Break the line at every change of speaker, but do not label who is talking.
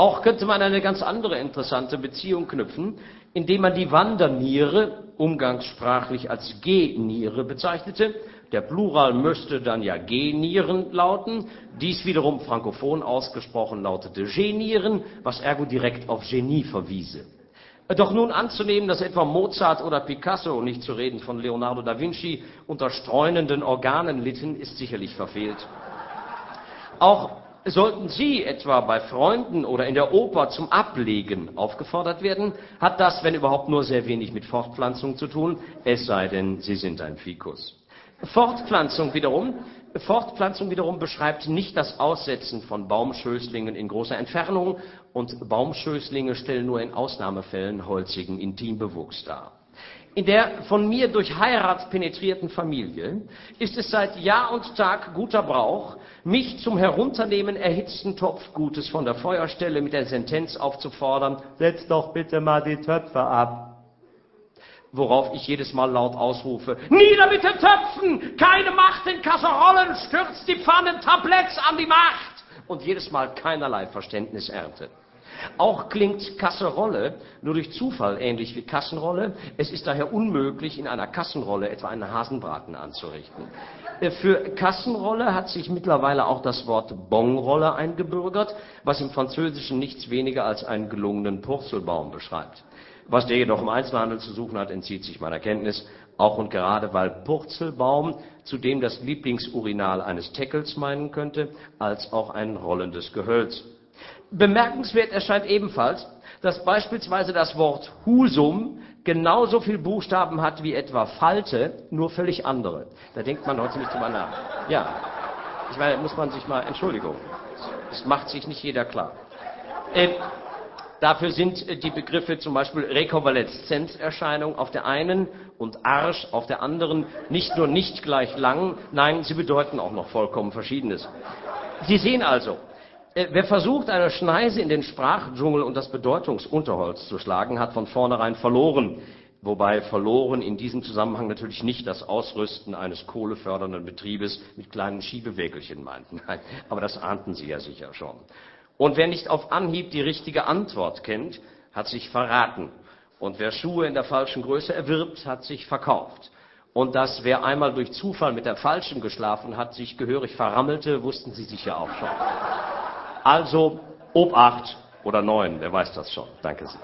Auch könnte man eine ganz andere interessante Beziehung knüpfen, indem man die Wanderniere umgangssprachlich als Geniere bezeichnete. Der Plural müsste dann ja Genieren lauten. Dies wiederum frankophon ausgesprochen lautete Genieren, was ergo direkt auf Genie verwiese. Doch nun anzunehmen, dass etwa Mozart oder Picasso, nicht zu reden von Leonardo da Vinci, unter streunenden Organen litten, ist sicherlich verfehlt. Auch sollten Sie etwa bei Freunden oder in der Oper zum Ablegen aufgefordert werden, hat das, wenn überhaupt, nur sehr wenig mit Fortpflanzung zu tun, es sei denn, Sie sind ein Fikus. Fortpflanzung wiederum, Fortpflanzung wiederum beschreibt nicht das Aussetzen von Baumschößlingen in großer Entfernung und Baumschößlinge stellen nur in Ausnahmefällen holzigen Intimbewuchs dar in der von mir durch Heirat penetrierten Familie ist es seit Jahr und Tag guter Brauch, mich zum Herunternehmen erhitzten Topfgutes von der Feuerstelle mit der Sentenz aufzufordern, setz doch bitte mal die Töpfe ab. Worauf ich jedes Mal laut ausrufe, nieder mit den Töpfen! Keine Macht in Kasserollen, stürzt die Pfannen Tabletts an die Macht! Und jedes Mal keinerlei Verständnis ernte. Auch klingt Kasserolle nur durch Zufall ähnlich wie Kassenrolle. Es ist daher unmöglich, in einer Kassenrolle etwa einen Hasenbraten anzurichten. Äh, für Kassenrolle hat sich mittlerweile auch das Wort Bonrolle eingebürgert, was im Französischen nichts weniger als einen gelungenen Purzelbaum beschreibt. Was der jedoch im Einzelhandel zu suchen hat, entzieht sich meiner Kenntnis, auch und gerade weil Purzelbaum zudem das Lieblingsurinal eines Teckels meinen könnte, als auch ein rollendes Gehölz. Bemerkenswert erscheint ebenfalls, dass beispielsweise das Wort Husum genauso viel Buchstaben hat wie etwa Falte, nur völlig andere. Da denkt man heute nicht drüber nach. Ja, ich meine, muss man sich mal, Entschuldigung, das macht sich nicht jeder klar. Äh, dafür sind äh, die Begriffe zum Beispiel Rekonvaleszenzerscheinung auf der einen und Arsch auf der anderen nicht nur nicht gleich lang, nein, sie bedeuten auch noch vollkommen Verschiedenes. Sie sehen also, wer versucht, eine Schneise in den Sprachdschungel und das Bedeutungsunterholz zu schlagen, hat von vornherein verloren. Wobei verloren in diesem Zusammenhang natürlich nicht das Ausrüsten eines kohlefördernden Betriebes mit kleinen Schiebewägelchen meint. Nein, aber das ahnten Sie ja sicher schon. Und wer nicht auf Anhieb die richtige Antwort kennt, hat sich verraten. Und wer Schuhe in der falschen Größe erwirbt, hat sich verkauft. Und dass wer einmal durch Zufall mit der falschen geschlafen hat, sich gehörig verrammelte, wussten Sie sicher auch schon. Also ob acht oder neun, wer weiß das schon. Danke sehr.